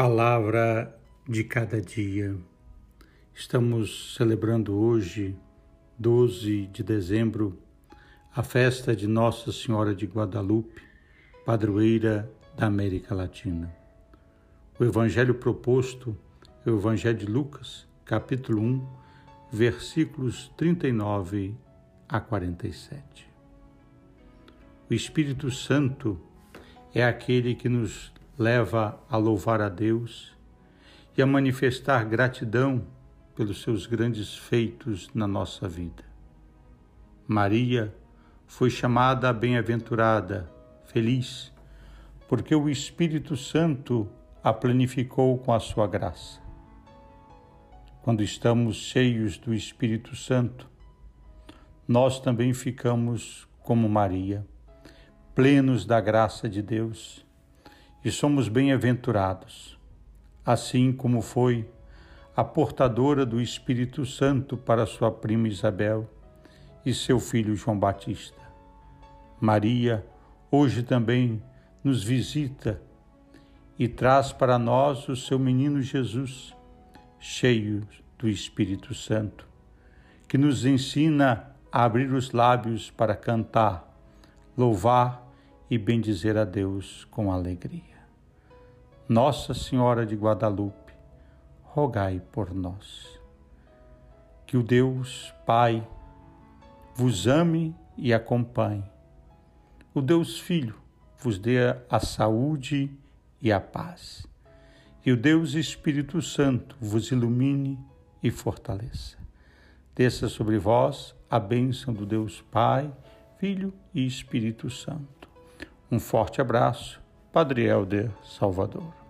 Palavra de cada dia. Estamos celebrando hoje, 12 de dezembro, a festa de Nossa Senhora de Guadalupe, padroeira da América Latina. O evangelho proposto é o Evangelho de Lucas, capítulo 1, versículos 39 a 47. O Espírito Santo é aquele que nos leva a louvar a Deus e a manifestar gratidão pelos seus grandes feitos na nossa vida. Maria foi chamada bem-aventurada, feliz, porque o Espírito Santo a planificou com a sua graça. Quando estamos cheios do Espírito Santo, nós também ficamos como Maria, plenos da graça de Deus e somos bem-aventurados, assim como foi a portadora do Espírito Santo para sua prima Isabel e seu filho João Batista. Maria hoje também nos visita e traz para nós o seu menino Jesus, cheio do Espírito Santo, que nos ensina a abrir os lábios para cantar, louvar e bendizer a Deus com alegria. Nossa Senhora de Guadalupe, rogai por nós. Que o Deus Pai vos ame e acompanhe. O Deus Filho vos dê a saúde e a paz. E o Deus Espírito Santo vos ilumine e fortaleça. Desça sobre vós a bênção do Deus Pai, Filho e Espírito Santo. Um forte abraço, Padre Helder Salvador.